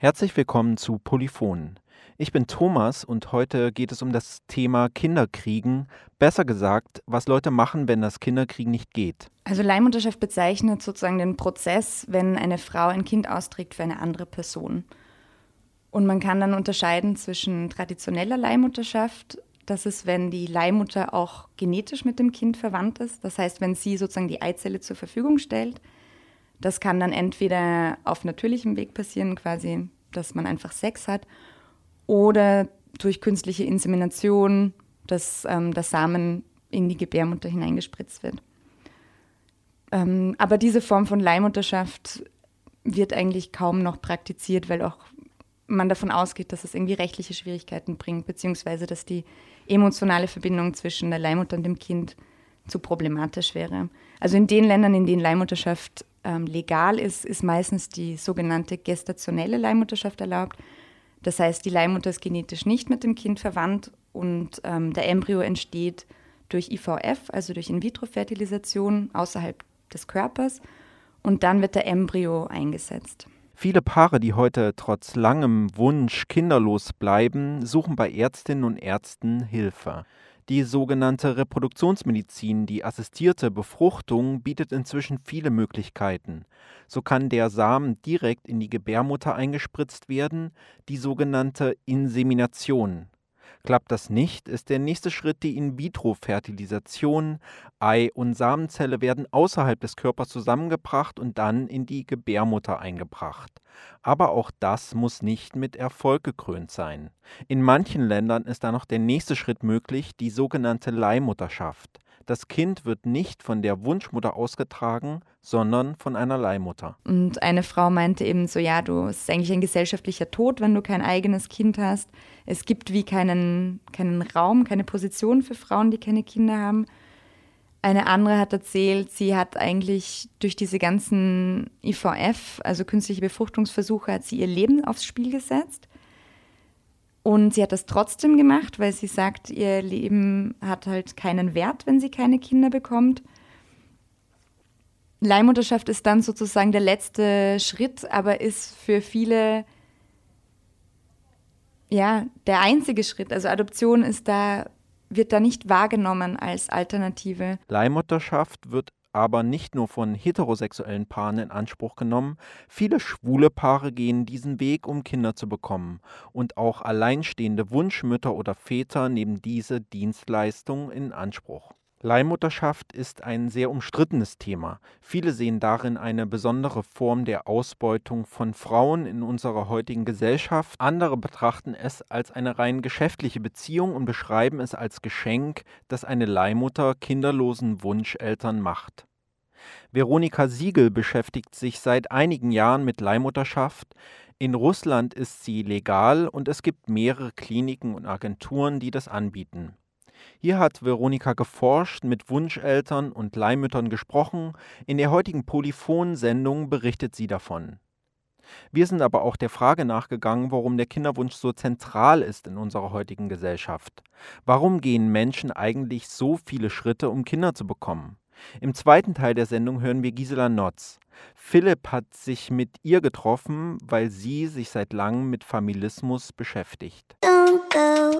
Herzlich willkommen zu Polyphonen. Ich bin Thomas und heute geht es um das Thema Kinderkriegen. Besser gesagt, was Leute machen, wenn das Kinderkriegen nicht geht. Also Leihmutterschaft bezeichnet sozusagen den Prozess, wenn eine Frau ein Kind austrägt für eine andere Person. Und man kann dann unterscheiden zwischen traditioneller Leihmutterschaft, das ist, wenn die Leihmutter auch genetisch mit dem Kind verwandt ist. Das heißt, wenn sie sozusagen die Eizelle zur Verfügung stellt das kann dann entweder auf natürlichem Weg passieren, quasi, dass man einfach Sex hat, oder durch künstliche Insemination, dass ähm, der Samen in die Gebärmutter hineingespritzt wird. Ähm, aber diese Form von Leihmutterschaft wird eigentlich kaum noch praktiziert, weil auch man davon ausgeht, dass es irgendwie rechtliche Schwierigkeiten bringt, beziehungsweise dass die emotionale Verbindung zwischen der Leihmutter und dem Kind zu problematisch wäre. Also in den Ländern, in denen Leihmutterschaft ähm, legal ist, ist meistens die sogenannte gestationelle Leihmutterschaft erlaubt. Das heißt, die Leihmutter ist genetisch nicht mit dem Kind verwandt und ähm, der Embryo entsteht durch IVF, also durch In-vitro-Fertilisation außerhalb des Körpers und dann wird der Embryo eingesetzt. Viele Paare, die heute trotz langem Wunsch kinderlos bleiben, suchen bei Ärztinnen und Ärzten Hilfe. Die sogenannte Reproduktionsmedizin, die assistierte Befruchtung, bietet inzwischen viele Möglichkeiten. So kann der Samen direkt in die Gebärmutter eingespritzt werden, die sogenannte Insemination. Klappt das nicht, ist der nächste Schritt die In-vitro-Fertilisation. Ei und Samenzelle werden außerhalb des Körpers zusammengebracht und dann in die Gebärmutter eingebracht. Aber auch das muss nicht mit Erfolg gekrönt sein. In manchen Ländern ist da noch der nächste Schritt möglich, die sogenannte Leihmutterschaft. Das Kind wird nicht von der Wunschmutter ausgetragen, sondern von einer Leihmutter. Und eine Frau meinte eben so, ja, du, es ist eigentlich ein gesellschaftlicher Tod, wenn du kein eigenes Kind hast. Es gibt wie keinen, keinen Raum, keine Position für Frauen, die keine Kinder haben. Eine andere hat erzählt, sie hat eigentlich durch diese ganzen IVF, also künstliche Befruchtungsversuche, hat sie ihr Leben aufs Spiel gesetzt. Und sie hat das trotzdem gemacht, weil sie sagt, ihr Leben hat halt keinen Wert, wenn sie keine Kinder bekommt. Leihmutterschaft ist dann sozusagen der letzte Schritt, aber ist für viele ja der einzige Schritt. Also Adoption ist da wird da nicht wahrgenommen als Alternative. Leihmutterschaft wird aber nicht nur von heterosexuellen Paaren in Anspruch genommen, viele schwule Paare gehen diesen Weg, um Kinder zu bekommen, und auch alleinstehende Wunschmütter oder Väter nehmen diese Dienstleistung in Anspruch. Leihmutterschaft ist ein sehr umstrittenes Thema. Viele sehen darin eine besondere Form der Ausbeutung von Frauen in unserer heutigen Gesellschaft. Andere betrachten es als eine rein geschäftliche Beziehung und beschreiben es als Geschenk, das eine Leihmutter kinderlosen Wunscheltern macht. Veronika Siegel beschäftigt sich seit einigen Jahren mit Leihmutterschaft. In Russland ist sie legal und es gibt mehrere Kliniken und Agenturen, die das anbieten. Hier hat Veronika geforscht, mit Wunscheltern und Leihmüttern gesprochen. In der heutigen Polyphon-Sendung berichtet sie davon. Wir sind aber auch der Frage nachgegangen, warum der Kinderwunsch so zentral ist in unserer heutigen Gesellschaft. Warum gehen Menschen eigentlich so viele Schritte, um Kinder zu bekommen? Im zweiten Teil der Sendung hören wir Gisela Notz. Philipp hat sich mit ihr getroffen, weil sie sich seit langem mit Familismus beschäftigt. Don't go.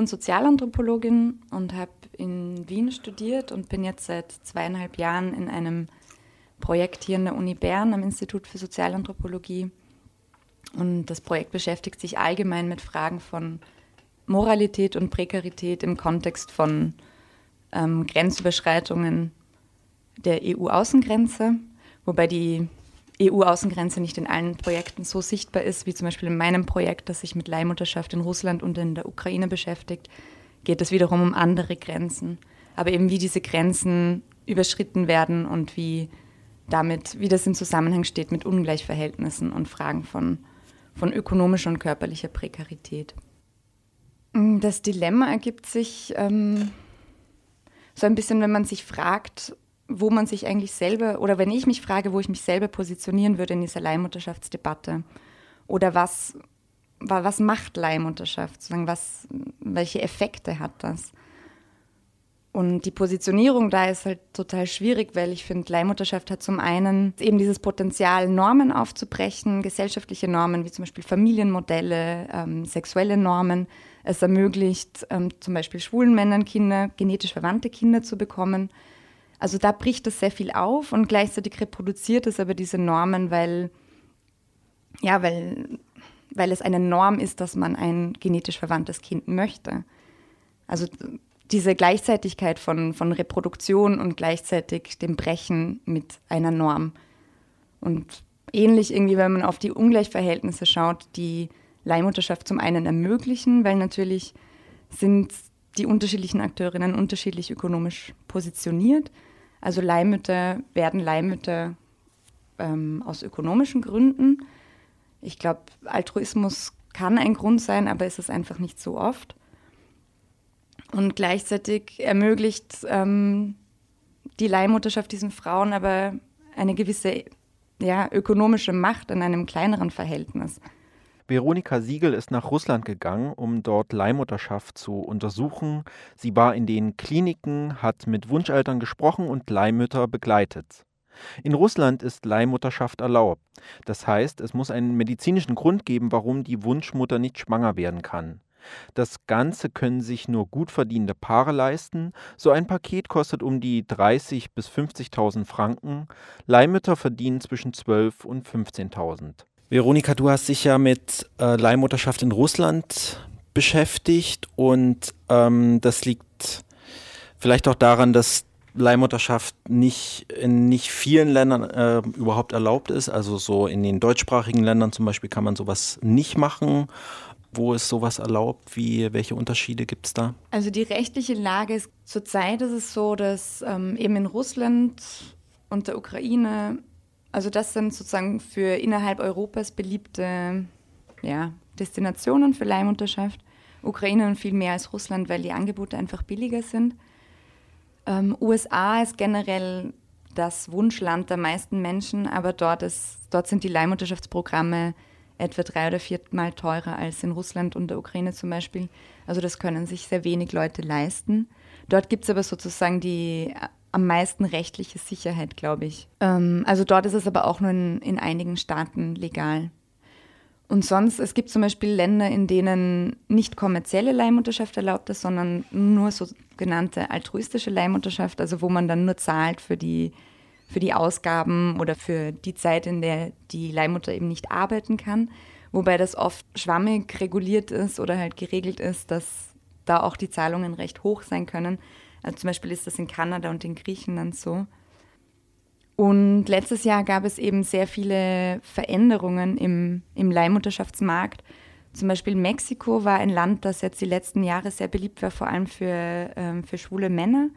Und Sozialanthropologin und habe in Wien studiert und bin jetzt seit zweieinhalb Jahren in einem Projekt hier an der Uni Bern am Institut für Sozialanthropologie. Und das Projekt beschäftigt sich allgemein mit Fragen von Moralität und Prekarität im Kontext von ähm, Grenzüberschreitungen der EU-Außengrenze, wobei die EU-Außengrenze nicht in allen Projekten so sichtbar ist, wie zum Beispiel in meinem Projekt, das sich mit Leihmutterschaft in Russland und in der Ukraine beschäftigt, geht es wiederum um andere Grenzen. Aber eben wie diese Grenzen überschritten werden und wie damit, wie das in Zusammenhang steht mit Ungleichverhältnissen und Fragen von, von ökonomischer und körperlicher Prekarität. Das Dilemma ergibt sich ähm, so ein bisschen, wenn man sich fragt, wo man sich eigentlich selber, oder wenn ich mich frage, wo ich mich selber positionieren würde in dieser Leihmutterschaftsdebatte. Oder was, was macht Leihmutterschaft? Was, welche Effekte hat das? Und die Positionierung da ist halt total schwierig, weil ich finde, Leihmutterschaft hat zum einen eben dieses Potenzial, Normen aufzubrechen, gesellschaftliche Normen wie zum Beispiel Familienmodelle, ähm, sexuelle Normen. Es ermöglicht ähm, zum Beispiel schwulen Männern Kinder, genetisch verwandte Kinder zu bekommen. Also da bricht das sehr viel auf und gleichzeitig reproduziert es aber diese Normen, weil, ja, weil, weil es eine Norm ist, dass man ein genetisch verwandtes Kind möchte. Also diese Gleichzeitigkeit von, von Reproduktion und gleichzeitig dem Brechen mit einer Norm. Und ähnlich irgendwie, wenn man auf die Ungleichverhältnisse schaut, die Leihmutterschaft zum einen ermöglichen, weil natürlich sind die unterschiedlichen Akteurinnen unterschiedlich ökonomisch positioniert. Also Leihmütter werden Leihmütter ähm, aus ökonomischen Gründen. Ich glaube, Altruismus kann ein Grund sein, aber ist es einfach nicht so oft. Und gleichzeitig ermöglicht ähm, die Leihmutterschaft diesen Frauen aber eine gewisse ja, ökonomische Macht in einem kleineren Verhältnis. Veronika Siegel ist nach Russland gegangen, um dort Leihmutterschaft zu untersuchen. Sie war in den Kliniken, hat mit Wunscheltern gesprochen und Leihmütter begleitet. In Russland ist Leihmutterschaft erlaubt. Das heißt, es muss einen medizinischen Grund geben, warum die Wunschmutter nicht schwanger werden kann. Das Ganze können sich nur gut verdienende Paare leisten. So ein Paket kostet um die 30.000 bis 50.000 Franken. Leihmütter verdienen zwischen 12.000 und 15.000. Veronika, du hast dich ja mit äh, Leihmutterschaft in Russland beschäftigt und ähm, das liegt vielleicht auch daran, dass Leihmutterschaft nicht in nicht vielen Ländern äh, überhaupt erlaubt ist. Also so in den deutschsprachigen Ländern zum Beispiel kann man sowas nicht machen wo ist sowas erlaubt? Wie, welche Unterschiede gibt es da? Also die rechtliche Lage ist zurzeit ist es so, dass ähm, eben in Russland und der Ukraine, also das sind sozusagen für innerhalb Europas beliebte ja, Destinationen für Leihmutterschaft. Ukraine viel mehr als Russland, weil die Angebote einfach billiger sind. Ähm, USA ist generell das Wunschland der meisten Menschen, aber dort, ist, dort sind die Leihmutterschaftsprogramme etwa drei oder viermal teurer als in Russland und der Ukraine zum Beispiel. Also das können sich sehr wenig Leute leisten. Dort gibt es aber sozusagen die am meisten rechtliche Sicherheit, glaube ich. Ähm, also dort ist es aber auch nur in, in einigen Staaten legal. Und sonst, es gibt zum Beispiel Länder, in denen nicht kommerzielle Leihmutterschaft erlaubt ist, sondern nur sogenannte altruistische Leihmutterschaft, also wo man dann nur zahlt für die für die Ausgaben oder für die Zeit, in der die Leihmutter eben nicht arbeiten kann. Wobei das oft schwammig reguliert ist oder halt geregelt ist, dass da auch die Zahlungen recht hoch sein können. Also zum Beispiel ist das in Kanada und in Griechenland so. Und letztes Jahr gab es eben sehr viele Veränderungen im, im Leihmutterschaftsmarkt. Zum Beispiel Mexiko war ein Land, das jetzt die letzten Jahre sehr beliebt war, vor allem für, ähm, für schwule Männer.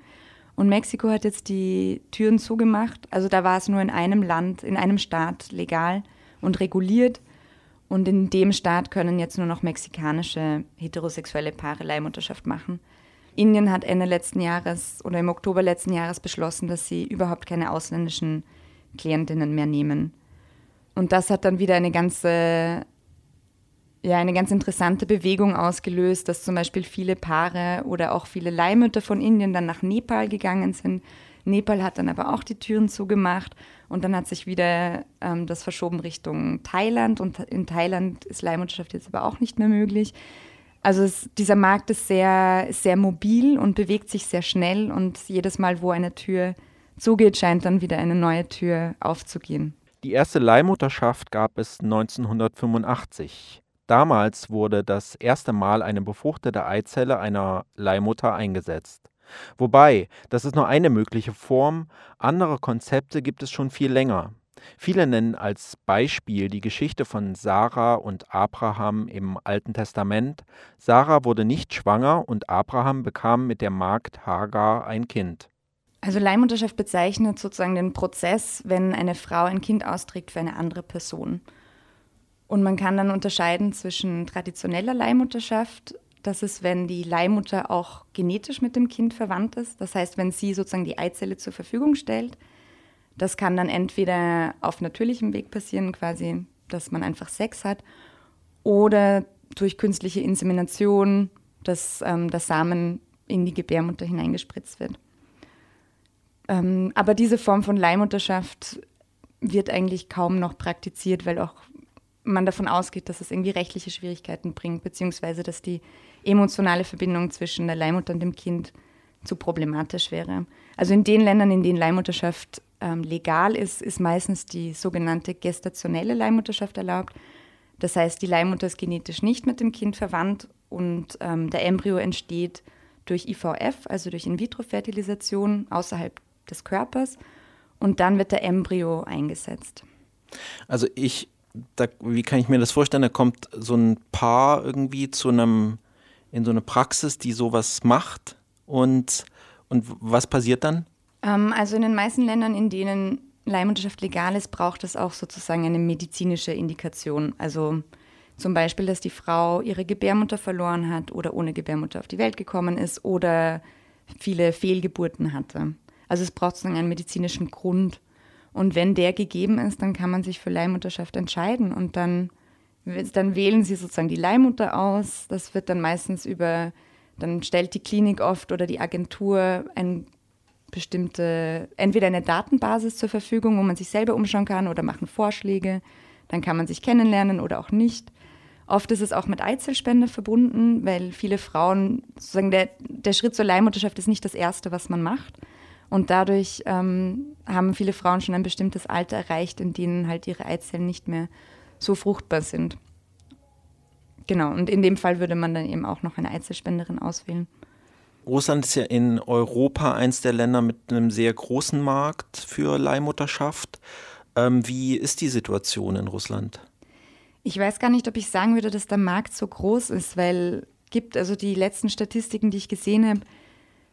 Und Mexiko hat jetzt die Türen zugemacht. Also da war es nur in einem Land, in einem Staat legal und reguliert. Und in dem Staat können jetzt nur noch mexikanische heterosexuelle Paare Leihmutterschaft machen. Indien hat Ende letzten Jahres oder im Oktober letzten Jahres beschlossen, dass sie überhaupt keine ausländischen Klientinnen mehr nehmen. Und das hat dann wieder eine ganze ja eine ganz interessante Bewegung ausgelöst, dass zum Beispiel viele Paare oder auch viele Leihmütter von Indien dann nach Nepal gegangen sind. Nepal hat dann aber auch die Türen zugemacht und dann hat sich wieder ähm, das verschoben Richtung Thailand und in Thailand ist Leihmutterschaft jetzt aber auch nicht mehr möglich. Also es, dieser Markt ist sehr, sehr mobil und bewegt sich sehr schnell und jedes Mal, wo eine Tür zugeht, scheint dann wieder eine neue Tür aufzugehen. Die erste Leihmutterschaft gab es 1985. Damals wurde das erste Mal eine befruchtete Eizelle einer Leihmutter eingesetzt. Wobei, das ist nur eine mögliche Form, andere Konzepte gibt es schon viel länger. Viele nennen als Beispiel die Geschichte von Sarah und Abraham im Alten Testament. Sarah wurde nicht schwanger und Abraham bekam mit der Magd Hagar ein Kind. Also Leihmutterschaft bezeichnet sozusagen den Prozess, wenn eine Frau ein Kind austrägt für eine andere Person. Und man kann dann unterscheiden zwischen traditioneller Leihmutterschaft, das ist, wenn die Leihmutter auch genetisch mit dem Kind verwandt ist, das heißt, wenn sie sozusagen die Eizelle zur Verfügung stellt. Das kann dann entweder auf natürlichem Weg passieren, quasi, dass man einfach Sex hat, oder durch künstliche Insemination, dass ähm, der Samen in die Gebärmutter hineingespritzt wird. Ähm, aber diese Form von Leihmutterschaft wird eigentlich kaum noch praktiziert, weil auch man davon ausgeht, dass es irgendwie rechtliche Schwierigkeiten bringt, beziehungsweise dass die emotionale Verbindung zwischen der Leihmutter und dem Kind zu problematisch wäre. Also in den Ländern, in denen Leihmutterschaft ähm, legal ist, ist meistens die sogenannte gestationelle Leihmutterschaft erlaubt. Das heißt, die Leihmutter ist genetisch nicht mit dem Kind verwandt und ähm, der Embryo entsteht durch IVF, also durch In-vitro-Fertilisation außerhalb des Körpers und dann wird der Embryo eingesetzt. Also ich, da, wie kann ich mir das vorstellen? Da kommt so ein Paar irgendwie zu einem, in so eine Praxis, die sowas macht und, und was passiert dann? Ähm, also in den meisten Ländern, in denen Leihmutterschaft legal ist, braucht es auch sozusagen eine medizinische Indikation. Also zum Beispiel, dass die Frau ihre Gebärmutter verloren hat oder ohne Gebärmutter auf die Welt gekommen ist oder viele Fehlgeburten hatte. Also es braucht sozusagen einen medizinischen Grund. Und wenn der gegeben ist, dann kann man sich für Leihmutterschaft entscheiden und dann, dann wählen sie sozusagen die Leihmutter aus. Das wird dann meistens über, dann stellt die Klinik oft oder die Agentur ein bestimmte, entweder eine Datenbasis zur Verfügung, wo man sich selber umschauen kann oder machen Vorschläge. Dann kann man sich kennenlernen oder auch nicht. Oft ist es auch mit Eizellspende verbunden, weil viele Frauen, sozusagen der, der Schritt zur Leihmutterschaft ist nicht das Erste, was man macht. Und dadurch ähm, haben viele Frauen schon ein bestimmtes Alter erreicht, in dem halt ihre Eizellen nicht mehr so fruchtbar sind. Genau, und in dem Fall würde man dann eben auch noch eine Eizellspenderin auswählen. Russland ist ja in Europa eins der Länder mit einem sehr großen Markt für Leihmutterschaft. Ähm, wie ist die Situation in Russland? Ich weiß gar nicht, ob ich sagen würde, dass der Markt so groß ist, weil gibt also die letzten Statistiken, die ich gesehen habe,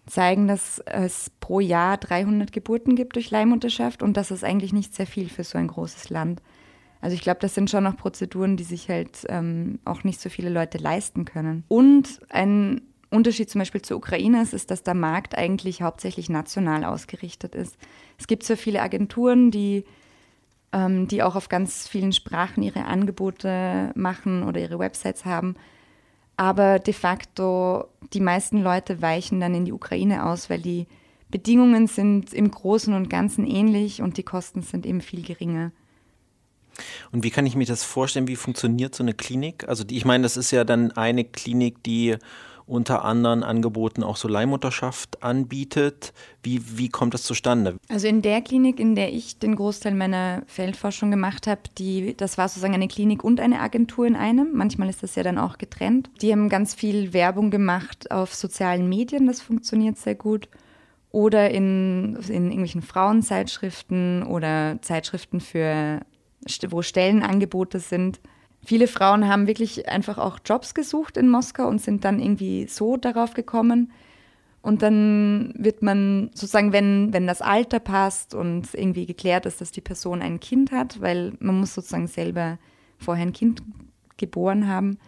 zeigen, dass es pro Jahr 300 Geburten gibt durch Leihmutterschaft und das ist eigentlich nicht sehr viel für so ein großes Land. Also ich glaube, das sind schon noch Prozeduren, die sich halt ähm, auch nicht so viele Leute leisten können. Und ein Unterschied zum Beispiel zur Ukraine ist, ist, dass der Markt eigentlich hauptsächlich national ausgerichtet ist. Es gibt so viele Agenturen, die, ähm, die auch auf ganz vielen Sprachen ihre Angebote machen oder ihre Websites haben. Aber de facto, die meisten Leute weichen dann in die Ukraine aus, weil die Bedingungen sind im Großen und Ganzen ähnlich und die Kosten sind eben viel geringer. Und wie kann ich mir das vorstellen? Wie funktioniert so eine Klinik? Also die, ich meine, das ist ja dann eine Klinik, die unter anderen Angeboten auch so Leihmutterschaft anbietet. Wie, wie kommt das zustande? Also in der Klinik, in der ich den Großteil meiner Feldforschung gemacht habe, das war sozusagen eine Klinik und eine Agentur in einem. Manchmal ist das ja dann auch getrennt. Die haben ganz viel Werbung gemacht auf sozialen Medien, das funktioniert sehr gut. Oder in, in irgendwelchen Frauenzeitschriften oder Zeitschriften für, wo Stellenangebote sind. Viele Frauen haben wirklich einfach auch Jobs gesucht in Moskau und sind dann irgendwie so darauf gekommen. Und dann wird man sozusagen, wenn, wenn das Alter passt und irgendwie geklärt ist, dass die Person ein Kind hat, weil man muss sozusagen selber vorher ein Kind geboren haben.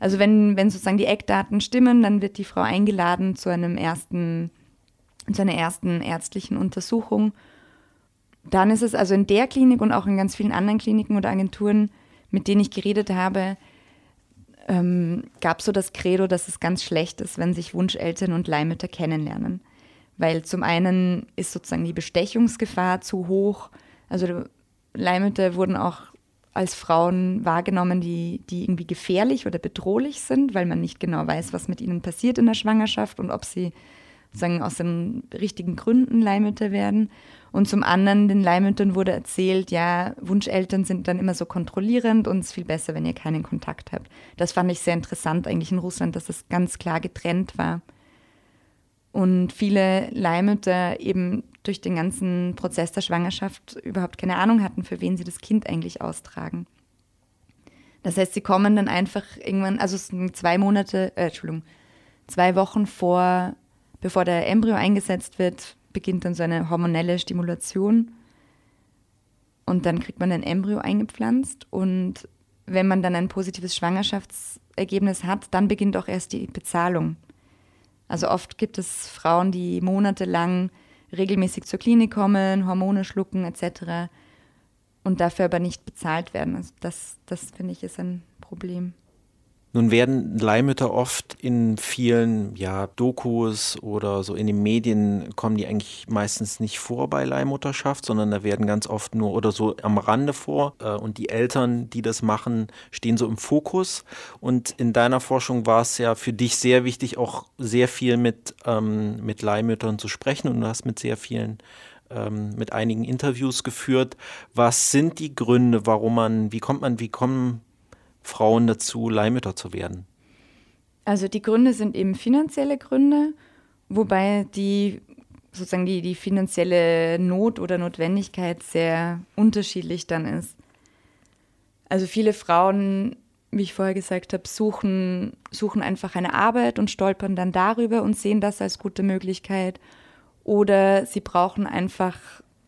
Also wenn, wenn sozusagen die Eckdaten stimmen, dann wird die Frau eingeladen zu einem ersten, zu einer ersten ärztlichen Untersuchung. Dann ist es also in der Klinik und auch in ganz vielen anderen Kliniken oder Agenturen mit denen ich geredet habe, ähm, gab so das Credo, dass es ganz schlecht ist, wenn sich Wunscheltern und Leihmütter kennenlernen. Weil zum einen ist sozusagen die Bestechungsgefahr zu hoch. Also Leihmütter wurden auch als Frauen wahrgenommen, die, die irgendwie gefährlich oder bedrohlich sind, weil man nicht genau weiß, was mit ihnen passiert in der Schwangerschaft und ob sie sozusagen aus den richtigen Gründen Leihmütter werden. Und zum anderen, den Leihmüttern wurde erzählt, ja, Wunscheltern sind dann immer so kontrollierend und es ist viel besser, wenn ihr keinen Kontakt habt. Das fand ich sehr interessant eigentlich in Russland, dass das ganz klar getrennt war. Und viele Leihmütter eben durch den ganzen Prozess der Schwangerschaft überhaupt keine Ahnung hatten, für wen sie das Kind eigentlich austragen. Das heißt, sie kommen dann einfach irgendwann, also zwei Monate, äh, Entschuldigung, zwei Wochen vor, bevor der Embryo eingesetzt wird, beginnt dann so eine hormonelle Stimulation. Und dann kriegt man ein Embryo eingepflanzt. Und wenn man dann ein positives Schwangerschaftsergebnis hat, dann beginnt auch erst die Bezahlung. Also oft gibt es Frauen, die monatelang regelmäßig zur Klinik kommen, Hormone schlucken etc. und dafür aber nicht bezahlt werden. Also das, das finde ich ist ein Problem. Nun werden Leihmütter oft in vielen ja, Dokus oder so in den Medien kommen die eigentlich meistens nicht vor bei Leihmutterschaft, sondern da werden ganz oft nur oder so am Rande vor. Äh, und die Eltern, die das machen, stehen so im Fokus. Und in deiner Forschung war es ja für dich sehr wichtig, auch sehr viel mit, ähm, mit Leihmüttern zu sprechen. Und du hast mit sehr vielen ähm, mit einigen Interviews geführt. Was sind die Gründe, warum man, wie kommt man, wie kommen Frauen dazu, Leihmütter zu werden? Also die Gründe sind eben finanzielle Gründe, wobei die sozusagen die, die finanzielle Not oder Notwendigkeit sehr unterschiedlich dann ist. Also viele Frauen, wie ich vorher gesagt habe, suchen, suchen einfach eine Arbeit und stolpern dann darüber und sehen das als gute Möglichkeit. Oder sie brauchen einfach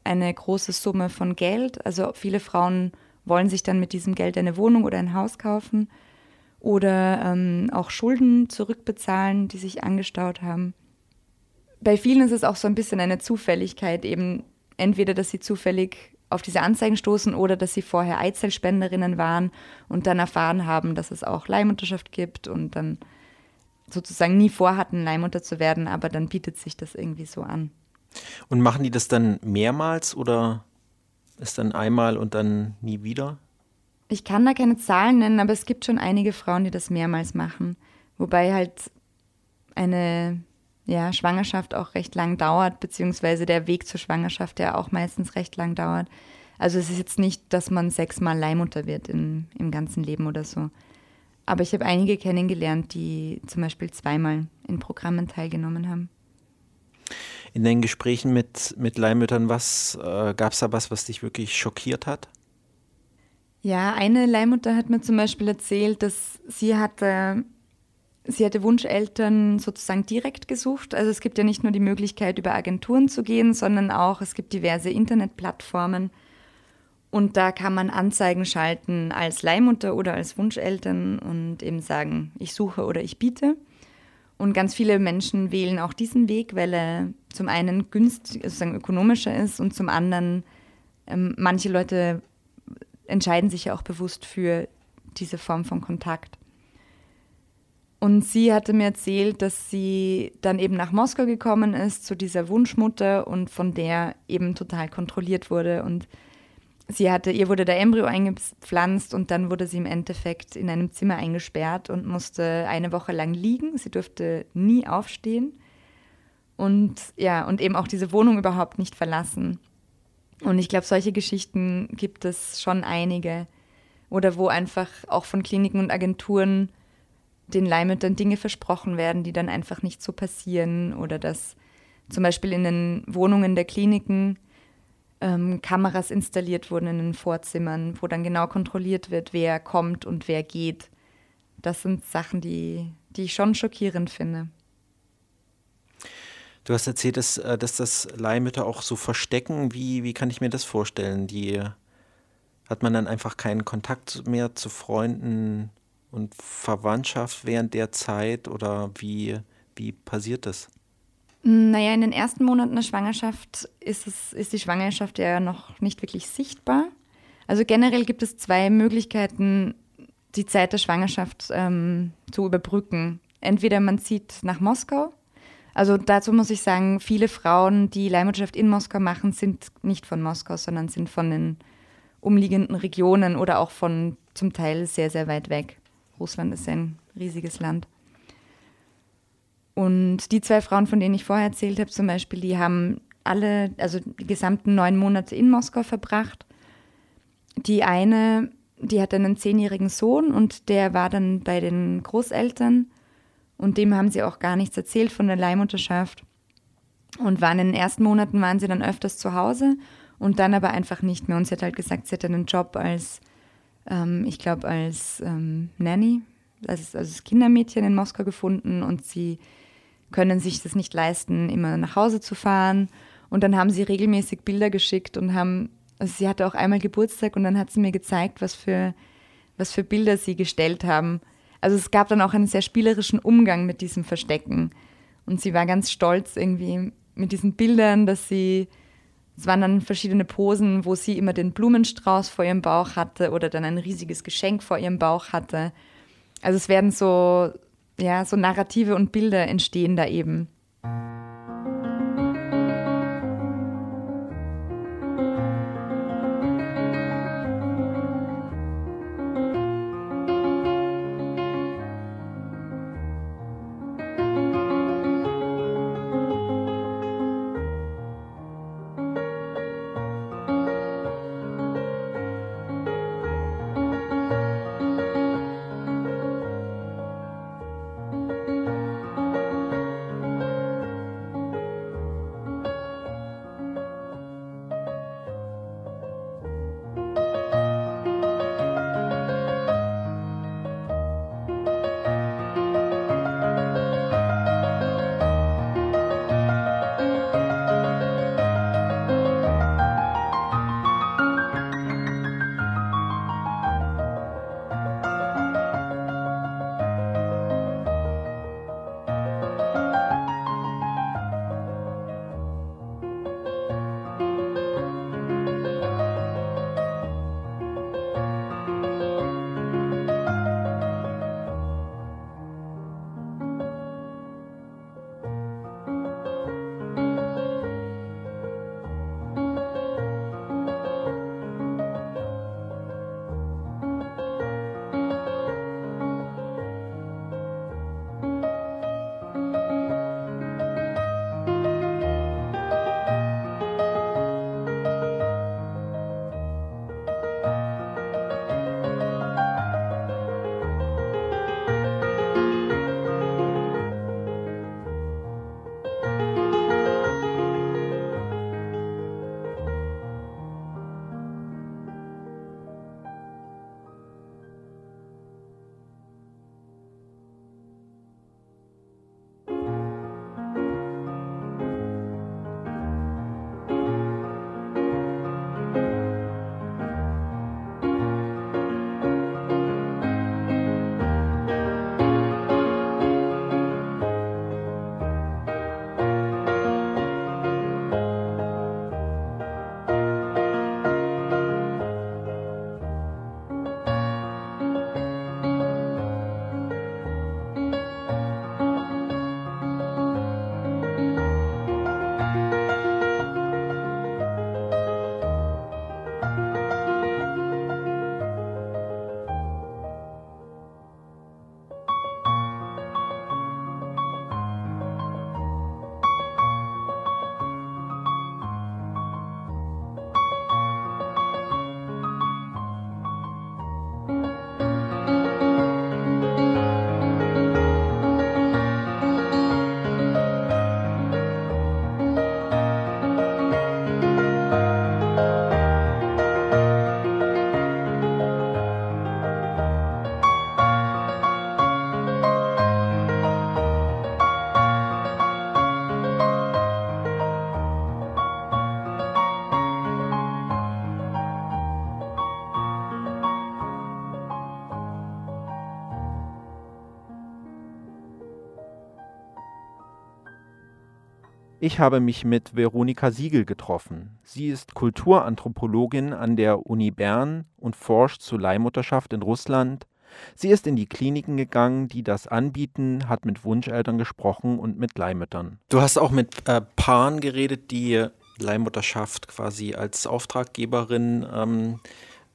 eine große Summe von Geld. Also viele Frauen wollen sich dann mit diesem Geld eine Wohnung oder ein Haus kaufen oder ähm, auch Schulden zurückbezahlen, die sich angestaut haben. Bei vielen ist es auch so ein bisschen eine Zufälligkeit, eben entweder, dass sie zufällig auf diese Anzeigen stoßen oder dass sie vorher Eizellspenderinnen waren und dann erfahren haben, dass es auch Leihmutterschaft gibt und dann sozusagen nie vorhatten, Leihmutter zu werden, aber dann bietet sich das irgendwie so an. Und machen die das dann mehrmals oder ist dann einmal und dann nie wieder? Ich kann da keine Zahlen nennen, aber es gibt schon einige Frauen, die das mehrmals machen. Wobei halt eine ja, Schwangerschaft auch recht lang dauert, beziehungsweise der Weg zur Schwangerschaft ja auch meistens recht lang dauert. Also es ist jetzt nicht, dass man sechsmal Leihmutter wird in, im ganzen Leben oder so. Aber ich habe einige kennengelernt, die zum Beispiel zweimal in Programmen teilgenommen haben in den Gesprächen mit, mit Leihmüttern, was äh, gab es da was, was dich wirklich schockiert hat? Ja, eine Leihmutter hat mir zum Beispiel erzählt, dass sie hatte, sie hatte Wunscheltern sozusagen direkt gesucht. Also es gibt ja nicht nur die Möglichkeit, über Agenturen zu gehen, sondern auch, es gibt diverse Internetplattformen. Und da kann man Anzeigen schalten als Leihmutter oder als Wunscheltern und eben sagen, ich suche oder ich biete. Und ganz viele Menschen wählen auch diesen Weg, weil er zum einen günstig, sozusagen ökonomischer ist und zum anderen ähm, manche Leute entscheiden sich ja auch bewusst für diese Form von Kontakt. Und sie hatte mir erzählt, dass sie dann eben nach Moskau gekommen ist zu dieser Wunschmutter und von der eben total kontrolliert wurde und sie hatte, ihr wurde der Embryo eingepflanzt und dann wurde sie im Endeffekt in einem Zimmer eingesperrt und musste eine Woche lang liegen. Sie durfte nie aufstehen und ja, und eben auch diese Wohnung überhaupt nicht verlassen. Und ich glaube, solche Geschichten gibt es schon einige. Oder wo einfach auch von Kliniken und Agenturen den Leihmüttern Dinge versprochen werden, die dann einfach nicht so passieren. Oder dass zum Beispiel in den Wohnungen der Kliniken ähm, Kameras installiert wurden in den Vorzimmern, wo dann genau kontrolliert wird, wer kommt und wer geht. Das sind Sachen, die, die ich schon schockierend finde. Du hast erzählt, dass, äh, dass das Leihmütter auch so verstecken. Wie, wie kann ich mir das vorstellen? Die, hat man dann einfach keinen Kontakt mehr zu Freunden und Verwandtschaft während der Zeit oder wie, wie passiert das? Naja, in den ersten Monaten der Schwangerschaft ist, es, ist die Schwangerschaft ja noch nicht wirklich sichtbar. Also generell gibt es zwei Möglichkeiten, die Zeit der Schwangerschaft ähm, zu überbrücken. Entweder man zieht nach Moskau. Also dazu muss ich sagen, viele Frauen, die Leihmutterschaft in Moskau machen, sind nicht von Moskau, sondern sind von den umliegenden Regionen oder auch von zum Teil sehr, sehr weit weg. Russland ist ein riesiges Land. Und die zwei Frauen, von denen ich vorher erzählt habe, zum Beispiel, die haben alle, also die gesamten neun Monate in Moskau verbracht. Die eine, die hat einen zehnjährigen Sohn und der war dann bei den Großeltern und dem haben sie auch gar nichts erzählt von der Leihmutterschaft. Und waren in den ersten Monaten waren sie dann öfters zu Hause und dann aber einfach nicht mehr. Und sie hat halt gesagt, sie hat einen Job als, ähm, ich glaube, als ähm, Nanny, als, als Kindermädchen in Moskau gefunden und sie können sich das nicht leisten, immer nach Hause zu fahren. Und dann haben sie regelmäßig Bilder geschickt und haben, also sie hatte auch einmal Geburtstag und dann hat sie mir gezeigt, was für, was für Bilder sie gestellt haben. Also es gab dann auch einen sehr spielerischen Umgang mit diesem Verstecken. Und sie war ganz stolz irgendwie mit diesen Bildern, dass sie, es waren dann verschiedene Posen, wo sie immer den Blumenstrauß vor ihrem Bauch hatte oder dann ein riesiges Geschenk vor ihrem Bauch hatte. Also es werden so, ja, so Narrative und Bilder entstehen da eben. Ich habe mich mit Veronika Siegel getroffen. Sie ist Kulturanthropologin an der Uni Bern und forscht zur Leihmutterschaft in Russland. Sie ist in die Kliniken gegangen, die das anbieten, hat mit Wunscheltern gesprochen und mit Leihmüttern. Du hast auch mit äh, Paaren geredet, die Leihmutterschaft quasi als Auftraggeberin ähm,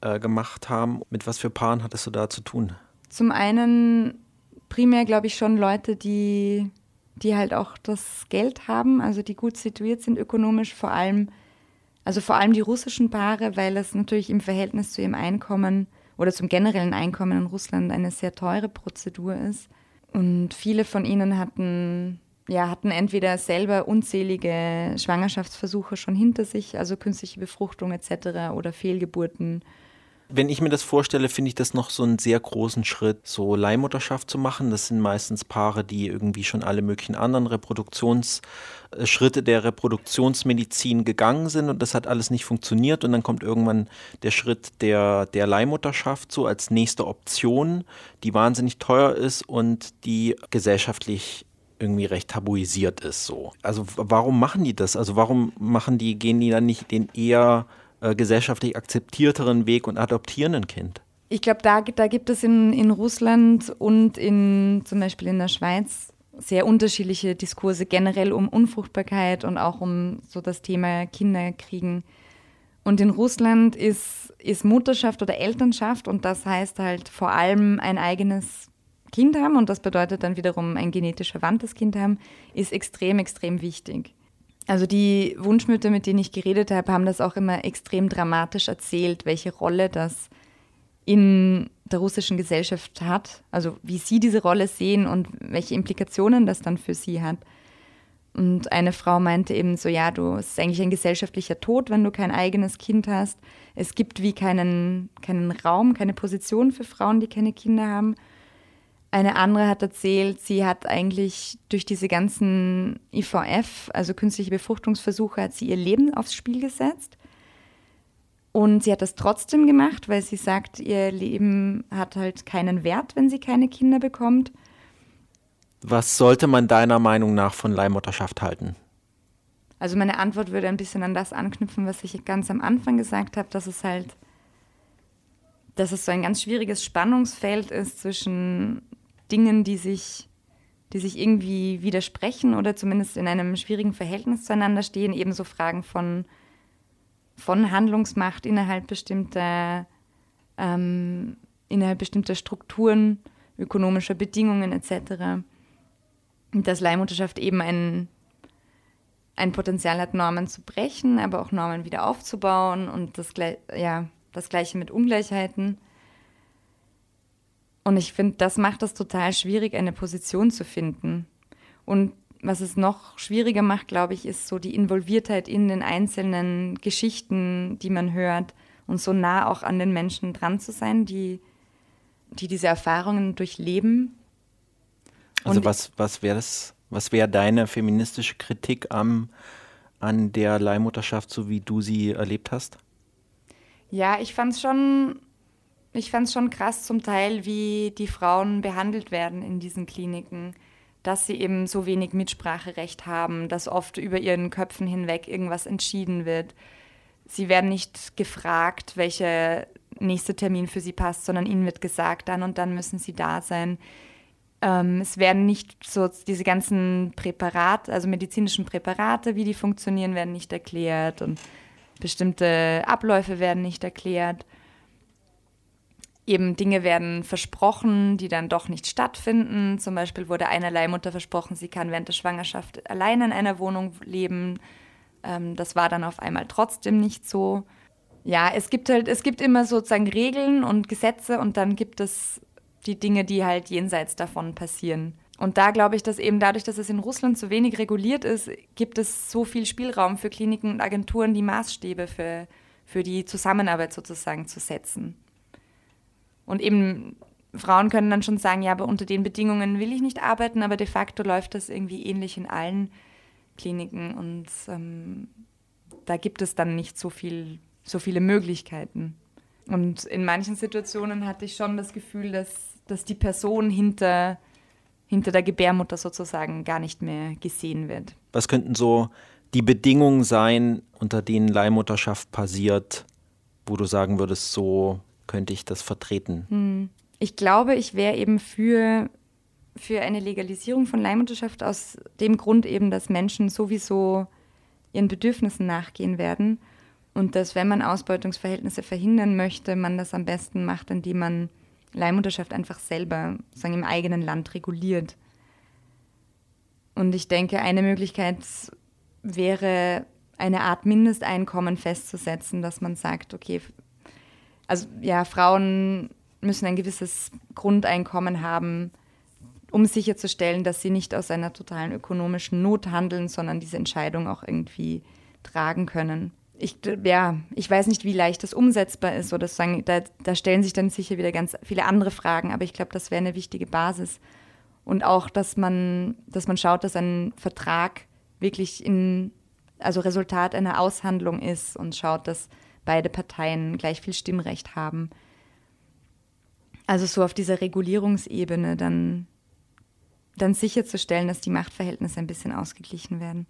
äh, gemacht haben. Mit was für Paaren hattest du da zu tun? Zum einen primär, glaube ich, schon Leute, die, die halt auch das Geld haben, also die gut situiert sind ökonomisch, vor allem, also vor allem die russischen Paare, weil es natürlich im Verhältnis zu ihrem Einkommen oder zum generellen Einkommen in Russland eine sehr teure Prozedur ist. Und viele von ihnen hatten, ja, hatten entweder selber unzählige Schwangerschaftsversuche schon hinter sich, also künstliche Befruchtung etc. oder Fehlgeburten wenn ich mir das vorstelle, finde ich das noch so einen sehr großen Schritt, so Leihmutterschaft zu machen. Das sind meistens Paare, die irgendwie schon alle möglichen anderen Reproduktionsschritte der Reproduktionsmedizin gegangen sind und das hat alles nicht funktioniert und dann kommt irgendwann der Schritt der, der Leihmutterschaft so als nächste Option, die wahnsinnig teuer ist und die gesellschaftlich irgendwie recht tabuisiert ist so. Also warum machen die das? Also warum machen die, gehen die dann nicht den eher äh, gesellschaftlich akzeptierteren Weg und adoptieren ein Kind? Ich glaube, da, da gibt es in, in Russland und in, zum Beispiel in der Schweiz sehr unterschiedliche Diskurse generell um Unfruchtbarkeit und auch um so das Thema Kinderkriegen. Und in Russland ist, ist Mutterschaft oder Elternschaft und das heißt halt vor allem ein eigenes Kind haben und das bedeutet dann wiederum ein genetisch verwandtes Kind haben, ist extrem, extrem wichtig. Also die Wunschmütter, mit denen ich geredet habe, haben das auch immer extrem dramatisch erzählt, welche Rolle das in der russischen Gesellschaft hat, also wie sie diese Rolle sehen und welche Implikationen das dann für sie hat. Und eine Frau meinte eben so, ja, du, es ist eigentlich ein gesellschaftlicher Tod, wenn du kein eigenes Kind hast. Es gibt wie keinen, keinen Raum, keine Position für Frauen, die keine Kinder haben. Eine andere hat erzählt, sie hat eigentlich durch diese ganzen IVF, also künstliche Befruchtungsversuche, hat sie ihr Leben aufs Spiel gesetzt. Und sie hat das trotzdem gemacht, weil sie sagt, ihr Leben hat halt keinen Wert, wenn sie keine Kinder bekommt. Was sollte man deiner Meinung nach von Leihmutterschaft halten? Also meine Antwort würde ein bisschen an das anknüpfen, was ich ganz am Anfang gesagt habe, dass es halt, dass es so ein ganz schwieriges Spannungsfeld ist zwischen Dingen, die sich, die sich irgendwie widersprechen oder zumindest in einem schwierigen Verhältnis zueinander stehen, ebenso Fragen von, von Handlungsmacht innerhalb bestimmter, ähm, innerhalb bestimmter Strukturen, ökonomischer Bedingungen etc. Und dass Leihmutterschaft eben ein, ein Potenzial hat, Normen zu brechen, aber auch Normen wieder aufzubauen und das, ja, das Gleiche mit Ungleichheiten. Und ich finde, das macht es total schwierig, eine Position zu finden. Und was es noch schwieriger macht, glaube ich, ist so die Involviertheit in den einzelnen Geschichten, die man hört und so nah auch an den Menschen dran zu sein, die, die diese Erfahrungen durchleben. Also und was, was wäre das, was wäre deine feministische Kritik am, an der Leihmutterschaft, so wie du sie erlebt hast? Ja, ich fand es schon ich fand es schon krass zum Teil, wie die Frauen behandelt werden in diesen Kliniken, dass sie eben so wenig Mitspracherecht haben, dass oft über ihren Köpfen hinweg irgendwas entschieden wird. Sie werden nicht gefragt, welcher nächste Termin für sie passt, sondern ihnen wird gesagt, dann und dann müssen sie da sein. Ähm, es werden nicht so diese ganzen Präparate, also medizinischen Präparate, wie die funktionieren, werden nicht erklärt und bestimmte Abläufe werden nicht erklärt eben Dinge werden versprochen, die dann doch nicht stattfinden. Zum Beispiel wurde einer Leihmutter versprochen, sie kann während der Schwangerschaft allein in einer Wohnung leben. Ähm, das war dann auf einmal trotzdem nicht so. Ja, es gibt halt, es gibt immer sozusagen Regeln und Gesetze und dann gibt es die Dinge, die halt jenseits davon passieren. Und da glaube ich, dass eben dadurch, dass es in Russland so wenig reguliert ist, gibt es so viel Spielraum für Kliniken und Agenturen, die Maßstäbe für, für die Zusammenarbeit sozusagen zu setzen. Und eben Frauen können dann schon sagen, ja, aber unter den Bedingungen will ich nicht arbeiten, aber de facto läuft das irgendwie ähnlich in allen Kliniken und ähm, da gibt es dann nicht so viel, so viele Möglichkeiten. Und in manchen Situationen hatte ich schon das Gefühl, dass, dass die Person hinter, hinter der Gebärmutter sozusagen gar nicht mehr gesehen wird. Was könnten so die Bedingungen sein, unter denen Leihmutterschaft passiert, wo du sagen würdest, so könnte ich das vertreten? Hm. Ich glaube, ich wäre eben für, für eine Legalisierung von Leihmutterschaft aus dem Grund eben, dass Menschen sowieso ihren Bedürfnissen nachgehen werden und dass, wenn man Ausbeutungsverhältnisse verhindern möchte, man das am besten macht, indem man Leihmutterschaft einfach selber sagen, im eigenen Land reguliert. Und ich denke, eine Möglichkeit wäre, eine Art Mindesteinkommen festzusetzen, dass man sagt, okay, also ja, Frauen müssen ein gewisses Grundeinkommen haben, um sicherzustellen, dass sie nicht aus einer totalen ökonomischen Not handeln, sondern diese Entscheidung auch irgendwie tragen können. Ich, ja, ich weiß nicht, wie leicht das umsetzbar ist oder sagen, da, da stellen sich dann sicher wieder ganz viele andere Fragen, aber ich glaube, das wäre eine wichtige Basis. Und auch, dass man, dass man schaut, dass ein Vertrag wirklich in, also Resultat einer Aushandlung ist und schaut, dass beide Parteien gleich viel Stimmrecht haben. Also so auf dieser Regulierungsebene dann, dann sicherzustellen, dass die Machtverhältnisse ein bisschen ausgeglichen werden.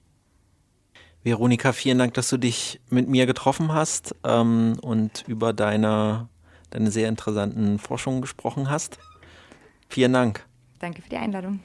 Veronika, vielen Dank, dass du dich mit mir getroffen hast ähm, und über deine, deine sehr interessanten Forschungen gesprochen hast. Vielen Dank. Danke für die Einladung.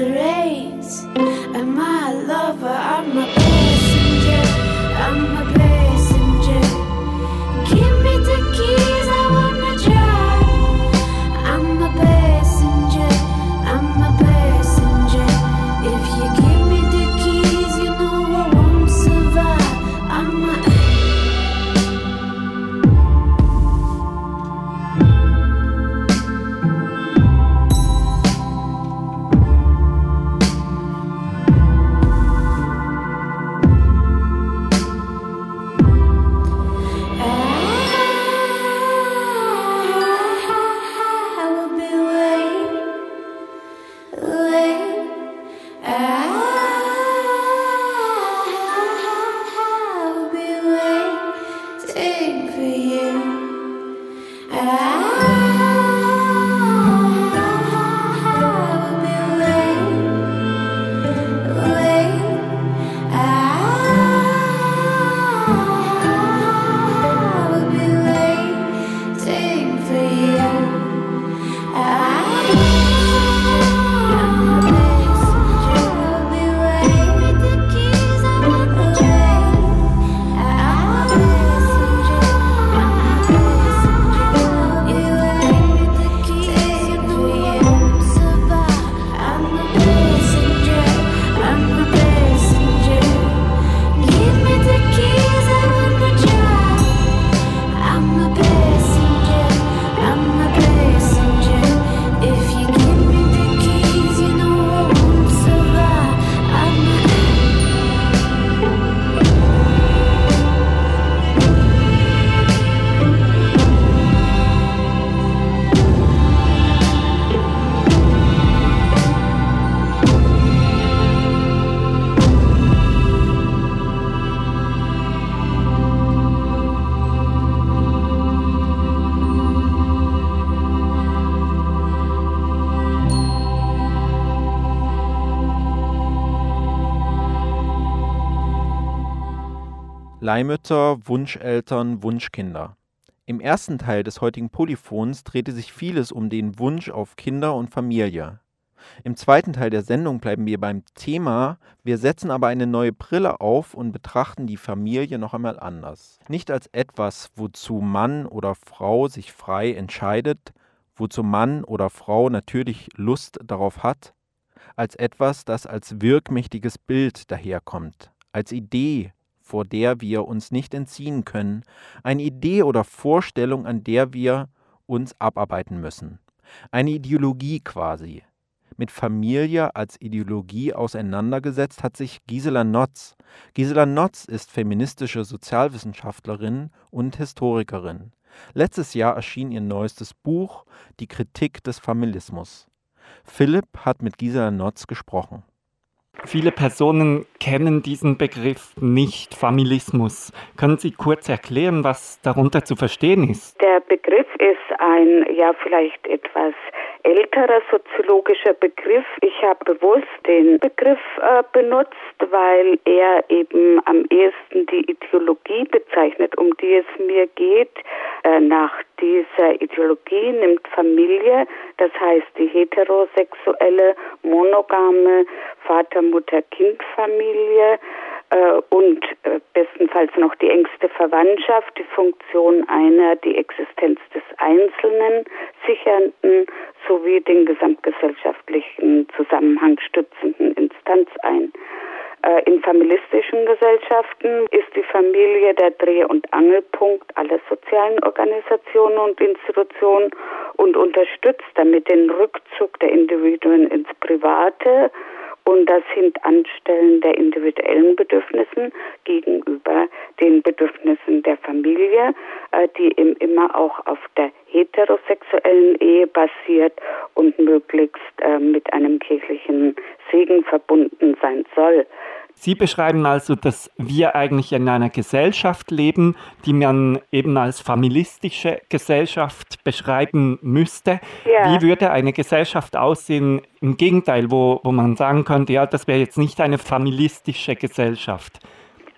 the rain. Leihmütter, Wunscheltern, Wunschkinder. Im ersten Teil des heutigen Polyphons drehte sich vieles um den Wunsch auf Kinder und Familie. Im zweiten Teil der Sendung bleiben wir beim Thema, wir setzen aber eine neue Brille auf und betrachten die Familie noch einmal anders. Nicht als etwas, wozu Mann oder Frau sich frei entscheidet, wozu Mann oder Frau natürlich Lust darauf hat, als etwas, das als wirkmächtiges Bild daherkommt, als Idee, vor der wir uns nicht entziehen können, eine Idee oder Vorstellung, an der wir uns abarbeiten müssen. Eine Ideologie quasi. Mit Familie als Ideologie auseinandergesetzt hat sich Gisela Notz. Gisela Notz ist feministische Sozialwissenschaftlerin und Historikerin. Letztes Jahr erschien ihr neuestes Buch Die Kritik des Familismus. Philipp hat mit Gisela Notz gesprochen. Viele Personen kennen diesen Begriff nicht, Familismus. Können Sie kurz erklären, was darunter zu verstehen ist? Der Begriff ist ein ja vielleicht etwas älterer soziologischer Begriff. Ich habe bewusst den Begriff äh, benutzt, weil er eben am ehesten die Ideologie bezeichnet, um die es mir geht. Äh, nach dieser Ideologie nimmt Familie, das heißt die heterosexuelle, monogame Vater-Mutter-Kind-Familie, und äh, bestenfalls noch die engste Verwandtschaft, die Funktion einer, die Existenz des Einzelnen sichernden sowie den gesamtgesellschaftlichen Zusammenhang stützenden Instanz ein. Äh, in familistischen Gesellschaften ist die Familie der Dreh- und Angelpunkt aller sozialen Organisationen und Institutionen und unterstützt damit den Rückzug der Individuen ins Private, und das Hintanstellen der individuellen Bedürfnissen gegenüber den Bedürfnissen der Familie, äh, die eben immer auch auf der heterosexuellen Ehe basiert und möglichst äh, mit einem kirchlichen Segen verbunden sein soll. Sie beschreiben also, dass wir eigentlich in einer Gesellschaft leben, die man eben als familistische Gesellschaft beschreiben müsste. Ja. Wie würde eine Gesellschaft aussehen, im Gegenteil, wo, wo man sagen könnte, ja, das wäre jetzt nicht eine familistische Gesellschaft?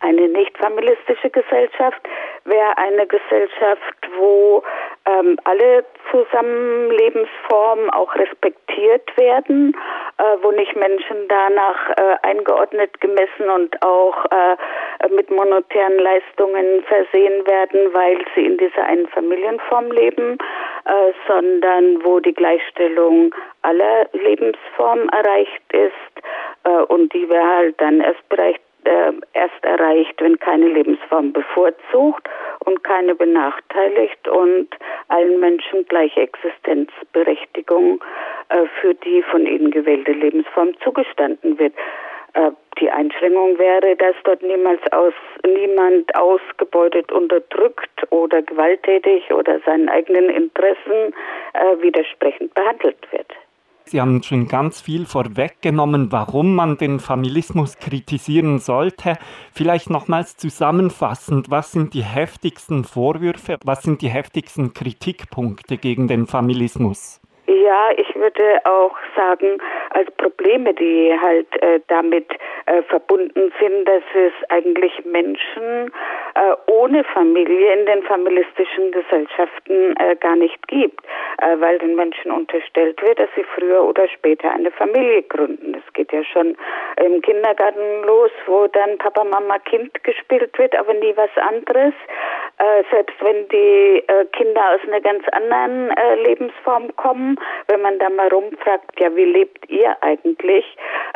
Eine nicht familistische Gesellschaft wäre eine Gesellschaft, wo ähm, alle Zusammenlebensformen auch respektiert werden, äh, wo nicht Menschen danach äh, eingeordnet, gemessen und auch äh, mit monetären Leistungen versehen werden, weil sie in dieser einen Familienform leben, äh, sondern wo die Gleichstellung aller Lebensformen erreicht ist äh, und die wir halt dann erst bereicht äh, erst erreicht, wenn keine Lebensform bevorzugt und keine benachteiligt und allen Menschen gleiche Existenzberechtigung äh, für die von ihnen gewählte Lebensform zugestanden wird. Äh, die Einschränkung wäre, dass dort niemals aus, niemand ausgebeutet, unterdrückt oder gewalttätig oder seinen eigenen Interessen äh, widersprechend behandelt wird. Sie haben schon ganz viel vorweggenommen, warum man den Familismus kritisieren sollte. Vielleicht nochmals zusammenfassend, was sind die heftigsten Vorwürfe, was sind die heftigsten Kritikpunkte gegen den Familismus? Ja, ich würde auch sagen, als Probleme, die halt äh, damit äh, verbunden sind, dass es eigentlich Menschen äh, ohne Familie in den familistischen Gesellschaften äh, gar nicht gibt, äh, weil den Menschen unterstellt wird, dass sie früher oder später eine Familie gründen. Das geht ja schon im Kindergarten los, wo dann Papa, Mama, Kind gespielt wird, aber nie was anderes. Äh, selbst wenn die Kinder aus einer ganz anderen Lebensform kommen, wenn man da mal rumfragt, ja, wie lebt ihr eigentlich,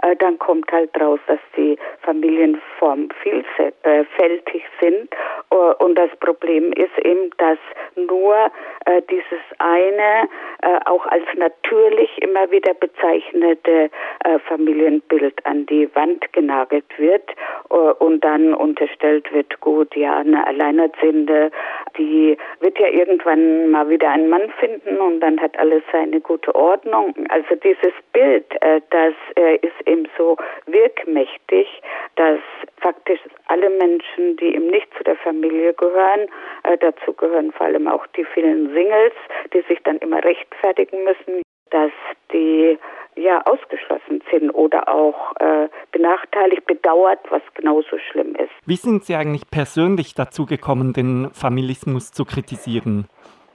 äh, dann kommt halt raus, dass die Familienformen vielfältig sind. Äh, und das Problem ist eben, dass nur äh, dieses eine äh, auch als natürlich immer wieder bezeichnete äh, Familienbild an die Wand genagelt wird äh, und dann unterstellt wird, gut, ja, eine Alleinerziehende, die wird ja irgendwann mal wieder einen Mann finden und dann hat alles seine gute Ordnung. Also dieses Bild, äh, das äh, ist eben so wirkmächtig, dass faktisch alle Menschen, die eben nicht zu der Familie gehören, äh, dazu gehören vor allem auch die vielen Singles, die sich dann immer rechtfertigen müssen. dass die ja ausgeschlossen sind oder auch äh, benachteiligt, bedauert, was genauso schlimm ist. Wie sind Sie eigentlich persönlich dazu gekommen, den Familismus zu kritisieren?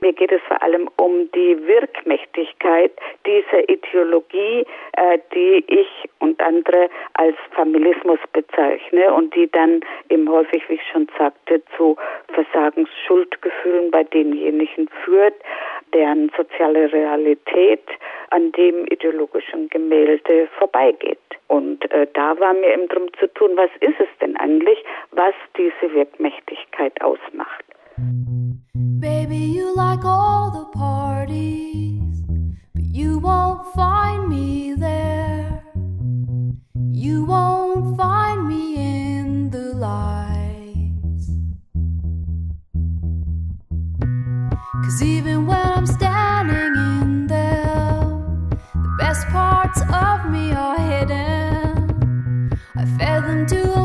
Mir geht es vor allem um die Wirkmächtigkeit dieser Ideologie, äh, die ich und andere als Familismus bezeichne und die dann eben häufig, wie ich schon sagte, zu Versagensschuldgefühlen bei denjenigen führt, deren soziale Realität an dem ideologischen Gemälde vorbeigeht. Und äh, da war mir eben drum zu tun, was ist es denn eigentlich, was diese Wirkmächtigkeit ausmacht. Baby, you like all the parties, but you won't find me there. You won't find me in the lights. Cause even when I'm standing in there, the best parts of me are hidden. I fed them to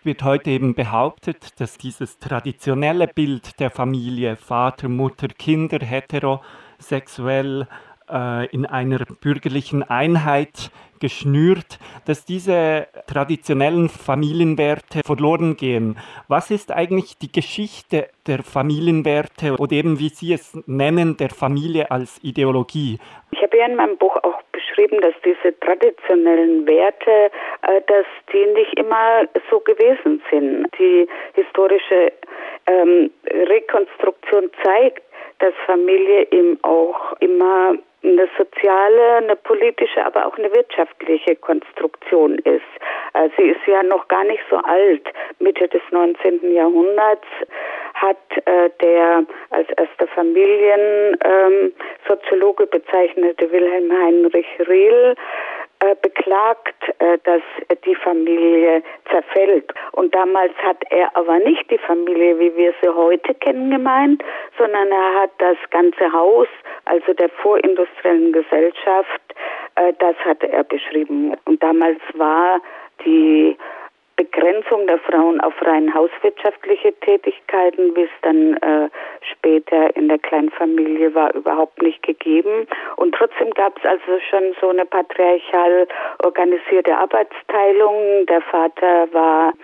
Oft wird heute eben behauptet, dass dieses traditionelle Bild der Familie, Vater, Mutter, Kinder, heterosexuell, äh, in einer bürgerlichen Einheit geschnürt, dass diese traditionellen Familienwerte verloren gehen. Was ist eigentlich die Geschichte der Familienwerte oder eben, wie Sie es nennen, der Familie als Ideologie? Ich habe ja in meinem Buch auch beschrieben, dass diese traditionellen Werte, äh, dass die nicht immer so gewesen sind. Die historische ähm, Rekonstruktion zeigt, dass Familie eben auch immer eine soziale, eine politische, aber auch eine wirtschaftliche Konstruktion ist. Äh, sie ist ja noch gar nicht so alt. Mitte des 19. Jahrhunderts hat äh, der als erster Familiensoziologe ähm, bezeichnete Wilhelm Heinrich Riehl beklagt, äh, dass die Familie zerfällt. Und damals hat er aber nicht die Familie, wie wir sie heute kennen, gemeint, sondern er hat das ganze Haus, also der vorindustriellen Gesellschaft, äh, das hatte er beschrieben. Und damals war die Begrenzung der Frauen auf rein hauswirtschaftliche Tätigkeiten, wie es dann äh, später in der Kleinfamilie war, überhaupt nicht gegeben. Und trotzdem gab es also schon so eine patriarchal organisierte Arbeitsteilung. Der Vater war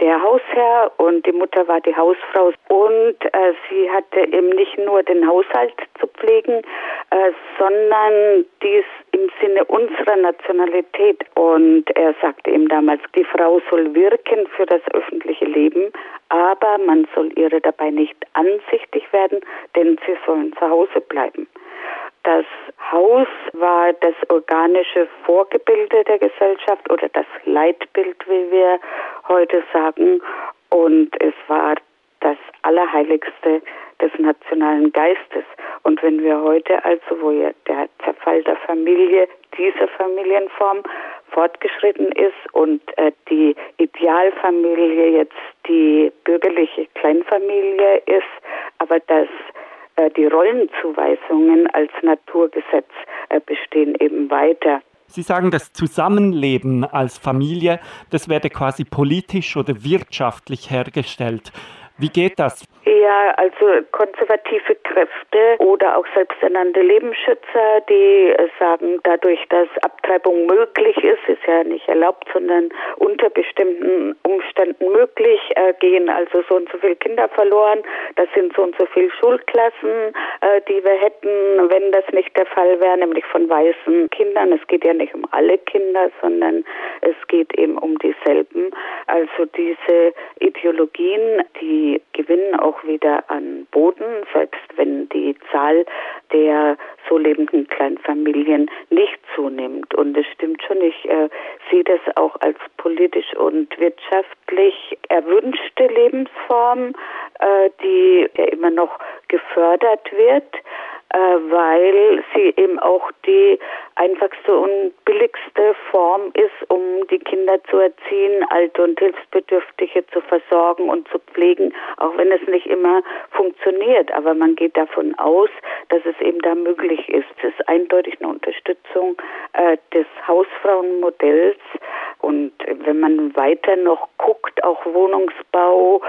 der Hausherr und die Mutter war die Hausfrau und äh, sie hatte eben nicht nur den Haushalt zu pflegen, äh, sondern dies im Sinne unserer Nationalität. Und er sagte ihm damals, die Frau soll wirken für das öffentliche Leben, aber man soll ihre dabei nicht ansichtig werden, denn sie sollen zu Hause bleiben. Das Haus war das organische Vorgebilde der Gesellschaft oder das Leitbild, wie wir heute sagen. Und es war das Allerheiligste des nationalen Geistes. Und wenn wir heute also, wo ja der Zerfall der Familie, dieser Familienform fortgeschritten ist und äh, die Idealfamilie jetzt die bürgerliche Kleinfamilie ist, aber dass äh, die Rollenzuweisungen als Naturgesetz äh, bestehen eben weiter. Sie sagen, das Zusammenleben als Familie, das werde quasi politisch oder wirtschaftlich hergestellt. Wie geht das? Ja, also konservative Kräfte oder auch selbsternannte Lebensschützer, die sagen, dadurch, dass Abtreibung möglich ist, ist ja nicht erlaubt, sondern unter bestimmten Umständen möglich, äh, gehen also so und so viele Kinder verloren. Das sind so und so viele Schulklassen, äh, die wir hätten, wenn das nicht der Fall wäre, nämlich von weißen Kindern. Es geht ja nicht um alle Kinder, sondern es geht eben um dieselben. Also diese Ideologien, die gewinnen auch auch wieder an Boden, selbst wenn die Zahl der so lebenden Kleinfamilien nicht zunimmt. Und es stimmt schon, ich äh, sehe das auch als politisch und wirtschaftlich erwünschte Lebensform, äh, die ja immer noch gefördert wird. Äh, weil sie eben auch die einfachste und billigste Form ist, um die Kinder zu erziehen, alte und hilfsbedürftige zu versorgen und zu pflegen, auch wenn es nicht immer funktioniert. Aber man geht davon aus, dass es eben da möglich ist. Es ist eindeutig eine Unterstützung äh, des Hausfrauenmodells. Und wenn man weiter noch guckt, auch Wohnungsbau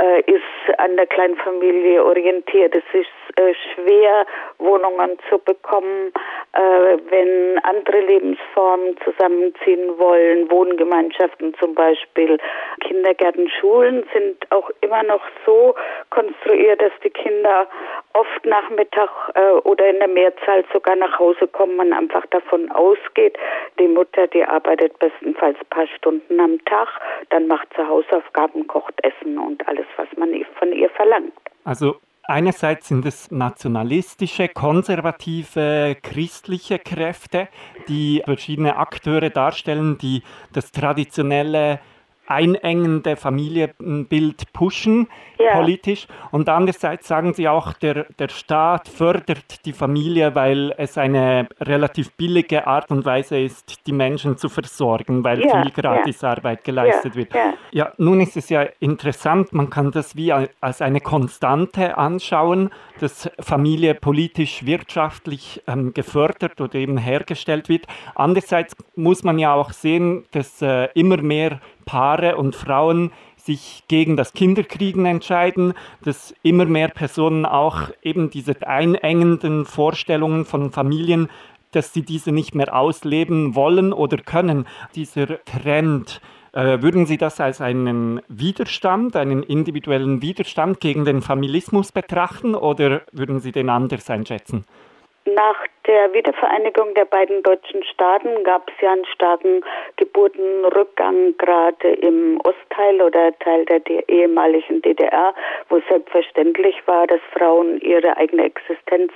äh, ist an der Kleinfamilie orientiert. Es ist äh, schwer, Wohnungen zu bekommen, äh, wenn andere Lebensformen zusammenziehen wollen, Wohngemeinschaften zum Beispiel. Kindergärten, Schulen sind auch immer noch so konstruiert, dass die Kinder oft Nachmittag äh, oder in der Mehrzahl sogar nach Hause kommen, man einfach davon ausgeht, die Mutter, die arbeitet bestenfalls ein paar Stunden am Tag, dann macht sie Hausaufgaben, kocht Essen und alles, was man von ihr verlangt. Also Einerseits sind es nationalistische, konservative, christliche Kräfte, die verschiedene Akteure darstellen, die das traditionelle einengende Familienbild pushen, ja. politisch. Und andererseits sagen sie auch, der, der Staat fördert die Familie, weil es eine relativ billige Art und Weise ist, die Menschen zu versorgen, weil ja. viel Gratisarbeit geleistet wird. Ja, nun ist es ja interessant, man kann das wie als eine Konstante anschauen, dass Familie politisch, wirtschaftlich ähm, gefördert oder eben hergestellt wird. Andererseits muss man ja auch sehen, dass äh, immer mehr Paare und Frauen sich gegen das Kinderkriegen entscheiden, dass immer mehr Personen auch eben diese einengenden Vorstellungen von Familien, dass sie diese nicht mehr ausleben wollen oder können. Dieser Trend, äh, würden Sie das als einen Widerstand, einen individuellen Widerstand gegen den Familismus betrachten oder würden Sie den anders einschätzen? Nach der Wiedervereinigung der beiden deutschen Staaten gab es ja einen starken Geburtenrückgang, gerade im Ostteil oder Teil der ehemaligen DDR, wo selbstverständlich war, dass Frauen ihre eigene Existenz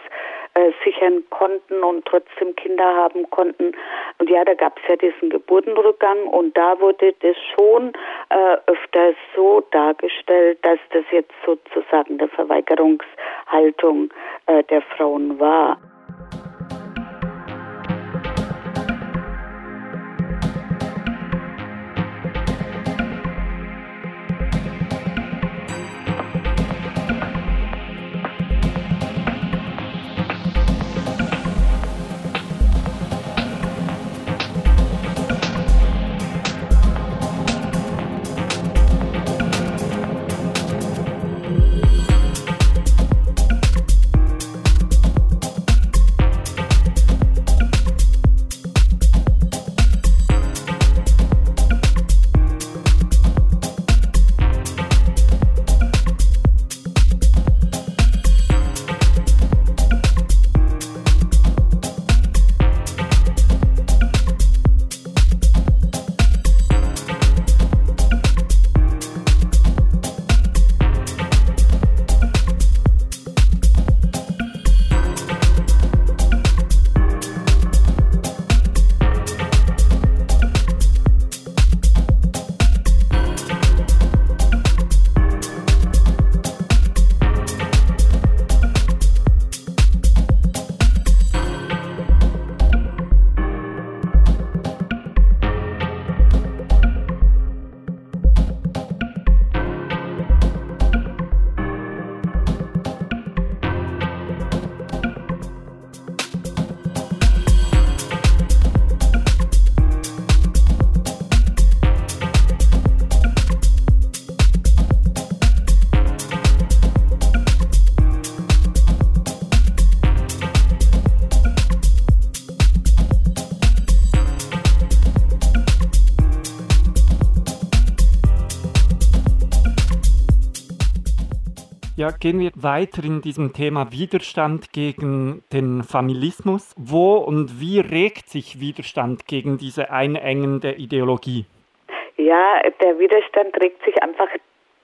äh, sichern konnten und trotzdem Kinder haben konnten. Und ja, da gab es ja diesen Geburtenrückgang und da wurde das schon äh, öfter so dargestellt, dass das jetzt sozusagen eine Verweigerungshaltung äh, der Frauen war. Ja, gehen wir weiter in diesem Thema Widerstand gegen den Familismus. Wo und wie regt sich Widerstand gegen diese einengende Ideologie? Ja, der Widerstand regt sich einfach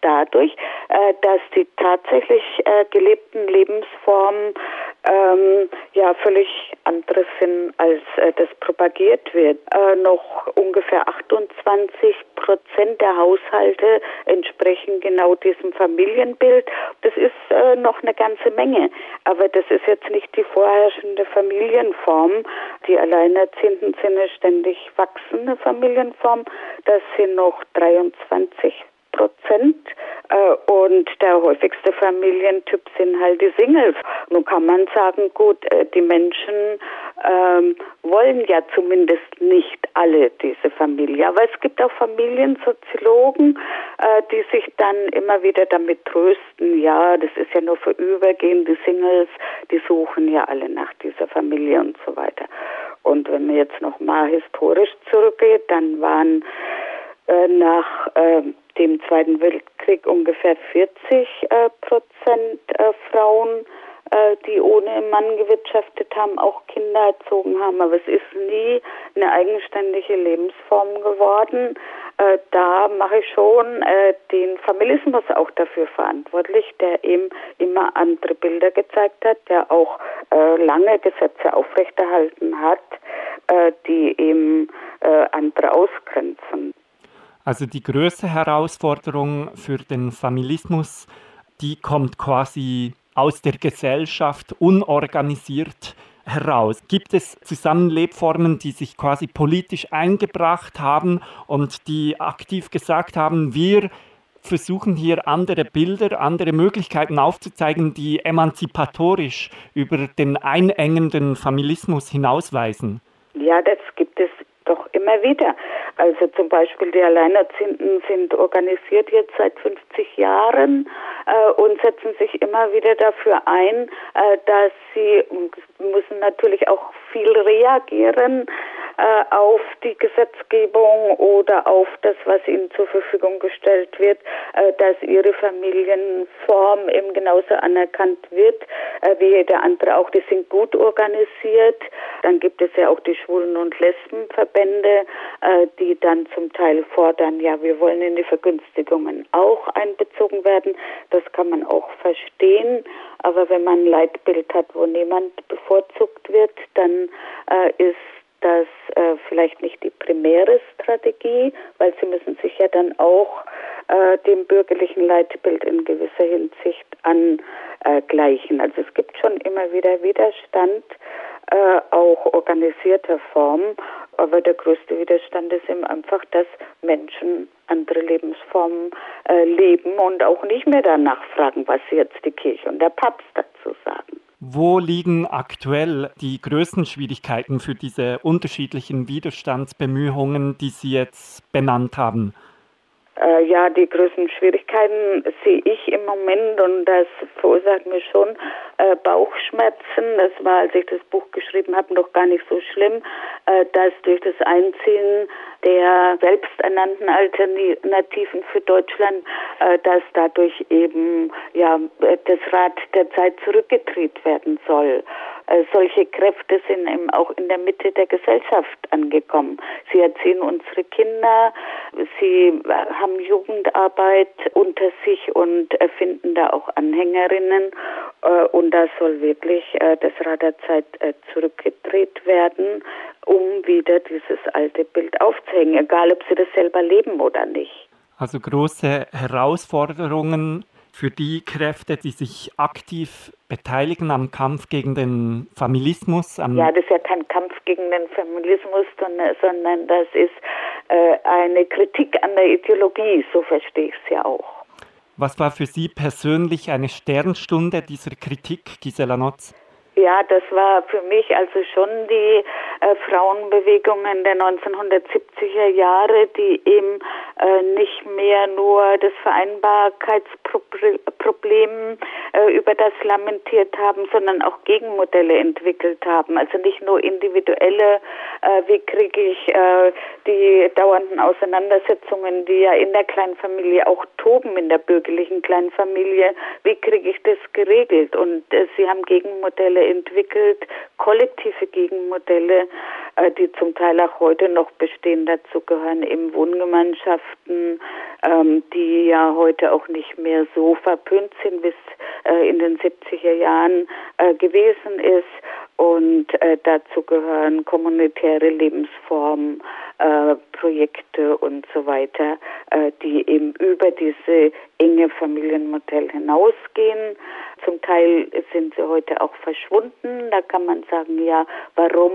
dadurch, äh, dass die tatsächlich äh, gelebten Lebensformen ähm, ja völlig anderes sind, als äh, das propagiert wird. Äh, noch ungefähr 28 Prozent der Haushalte entsprechen genau diesem Familienbild. Das ist äh, noch eine ganze Menge, aber das ist jetzt nicht die vorherrschende Familienform. Die Alleinerziehenden sind eine ständig wachsende Familienform. Das sind noch 23 Prozent. Äh, und der häufigste Familientyp sind halt die Singles. Nun kann man sagen, gut, äh, die Menschen ähm, wollen ja zumindest nicht alle diese Familie. Aber es gibt auch Familiensoziologen, äh, die sich dann immer wieder damit trösten, ja, das ist ja nur vorübergehend, die Singles, die suchen ja alle nach dieser Familie und so weiter. Und wenn man jetzt noch mal historisch zurückgeht, dann waren äh, nach äh, dem Zweiten Weltkrieg ungefähr 40 äh, Prozent äh, Frauen, äh, die ohne Mann gewirtschaftet haben, auch Kinder erzogen haben. Aber es ist nie eine eigenständige Lebensform geworden. Äh, da mache ich schon äh, den Familismus auch dafür verantwortlich, der eben immer andere Bilder gezeigt hat, der auch äh, lange Gesetze aufrechterhalten hat, die eben andere ausgrenzen. Also die größte Herausforderung für den Familismus, die kommt quasi aus der Gesellschaft unorganisiert heraus. Gibt es Zusammenlebformen, die sich quasi politisch eingebracht haben und die aktiv gesagt haben, wir versuchen hier andere Bilder, andere Möglichkeiten aufzuzeigen, die emanzipatorisch über den einengenden Familismus hinausweisen? Ja, das gibt es doch immer wieder. Also zum Beispiel die Alleinerziehenden sind organisiert jetzt seit 50 Jahren äh, und setzen sich immer wieder dafür ein, äh, dass sie müssen natürlich auch viel reagieren äh, auf die Gesetzgebung oder auf das, was ihnen zur Verfügung gestellt wird, äh, dass ihre Familienform eben genauso anerkannt wird äh, wie jeder andere auch. Die sind gut organisiert. Dann gibt es ja auch die Schwulen- und Lesbenverbände, äh, die dann zum Teil fordern, ja, wir wollen in die Vergünstigungen auch einbezogen werden. Das kann man auch verstehen. Aber wenn man ein Leitbild hat, wo niemand bevorzugt wird, dann äh, ist das äh, vielleicht nicht die primäre Strategie, weil sie müssen sich ja dann auch äh, dem bürgerlichen Leitbild in gewisser Hinsicht angleichen. Also es gibt schon immer wieder Widerstand, äh, auch organisierter Form, aber der größte Widerstand ist eben einfach, dass Menschen andere Lebensformen äh, leben und auch nicht mehr danach fragen, was jetzt die Kirche und der Papst dazu sagen. Wo liegen aktuell die größten Schwierigkeiten für diese unterschiedlichen Widerstandsbemühungen, die Sie jetzt benannt haben? Äh, ja, die größten Schwierigkeiten sehe ich im Moment und das verursacht mir schon äh, Bauchschmerzen. Das war, als ich das Buch geschrieben habe, noch gar nicht so schlimm, äh, dass durch das Einziehen der selbsternannten Alternativen für Deutschland, äh, dass dadurch eben ja das Rad der Zeit zurückgedreht werden soll. Äh, solche Kräfte sind eben auch in der Mitte der Gesellschaft angekommen. Sie erziehen unsere Kinder, sie haben Jugendarbeit unter sich und finden da auch Anhängerinnen. Äh, und da soll wirklich äh, das Rad der Zeit zurückgedreht werden, um wieder dieses alte Bild aufzuhängen, egal ob sie das selber leben oder nicht. Also große Herausforderungen für die Kräfte, die sich aktiv beteiligen am Kampf gegen den Familismus? ja, das ist ja kein Kampf gegen den Familismus, sondern das ist äh, eine Kritik an der Ideologie, so verstehe ich es ja auch. Was war für Sie persönlich eine Sternstunde dieser Kritik, Gisela Notz? Ja, das war für mich also schon die äh, Frauenbewegungen der 1970er Jahre, die eben äh, nicht mehr nur das Vereinbarkeitsproblem äh, über das lamentiert haben, sondern auch Gegenmodelle entwickelt haben. Also nicht nur individuelle, äh, wie kriege ich äh, die dauernden Auseinandersetzungen, die ja in der Kleinfamilie auch toben, in der bürgerlichen Kleinfamilie, wie kriege ich das geregelt? Und äh, sie haben Gegenmodelle entwickelt, kollektive Gegenmodelle, äh, die zum Teil auch heute noch bestehen. Dazu gehören eben Wohngemeinschaften, ähm, die ja heute auch nicht mehr so verpönt sind, wie es äh, in den 70er Jahren äh, gewesen ist. Und äh, dazu gehören kommunitäre Lebensformen, äh, Projekte und so weiter, äh, die eben über diese enge Familienmodell hinausgehen. Zum Teil sind sie heute auch verschwunden. Da kann man sagen, ja, warum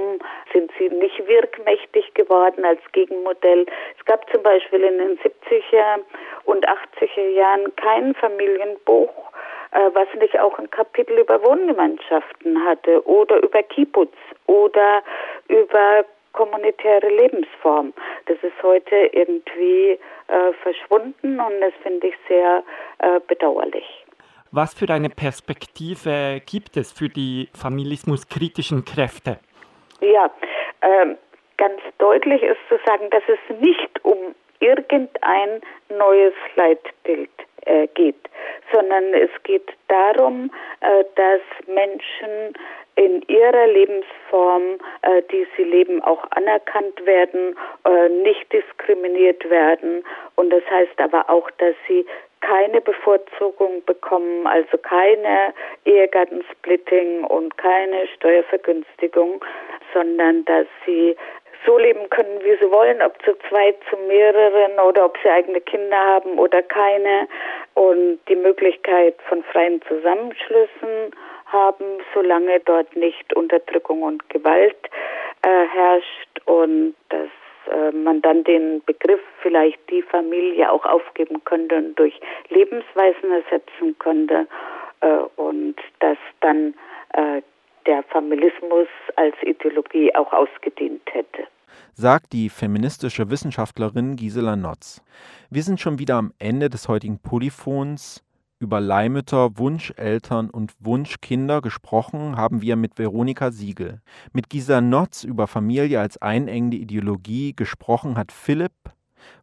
sind sie nicht wirkmächtig geworden als Gegenmodell? Es gab zum Beispiel in den 70er und 80er Jahren kein Familienbuch, was nicht auch ein Kapitel über Wohngemeinschaften hatte oder über Kibbutz oder über kommunitäre Lebensform. Das ist heute irgendwie äh, verschwunden und das finde ich sehr äh, bedauerlich. Was für eine Perspektive gibt es für die feminismuskritischen Kräfte? Ja, äh, ganz deutlich ist zu sagen, dass es nicht um irgendein neues Leitbild äh, geht, sondern es geht darum, äh, dass Menschen in ihrer Lebensform, äh, die sie leben, auch anerkannt werden, äh, nicht diskriminiert werden. Und das heißt aber auch, dass sie keine Bevorzugung bekommen, also keine Ehegattensplitting und keine Steuervergünstigung, sondern dass sie so leben können, wie sie wollen, ob zu zweit, zu mehreren oder ob sie eigene Kinder haben oder keine. Und die Möglichkeit von freien Zusammenschlüssen haben, solange dort nicht Unterdrückung und Gewalt äh, herrscht und dass äh, man dann den Begriff vielleicht die Familie auch aufgeben könnte und durch Lebensweisen ersetzen könnte äh, und dass dann äh, der Familismus als Ideologie auch ausgedient hätte sagt die feministische Wissenschaftlerin Gisela Notz. Wir sind schon wieder am Ende des heutigen Polyphons. Über Leihmütter, Wunscheltern und Wunschkinder gesprochen haben wir mit Veronika Siegel. Mit Gisela Notz über Familie als einengende Ideologie gesprochen hat Philipp.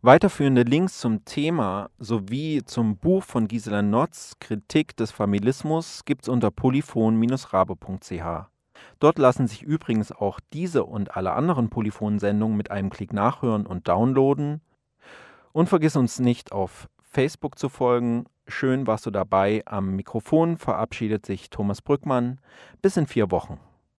Weiterführende Links zum Thema sowie zum Buch von Gisela Notz, Kritik des Familismus, gibt's unter polyphon-rabe.ch. Dort lassen sich übrigens auch diese und alle anderen Polyphon-Sendungen mit einem Klick nachhören und downloaden. Und vergiss uns nicht auf Facebook zu folgen. Schön warst du dabei. Am Mikrofon verabschiedet sich Thomas Brückmann. Bis in vier Wochen.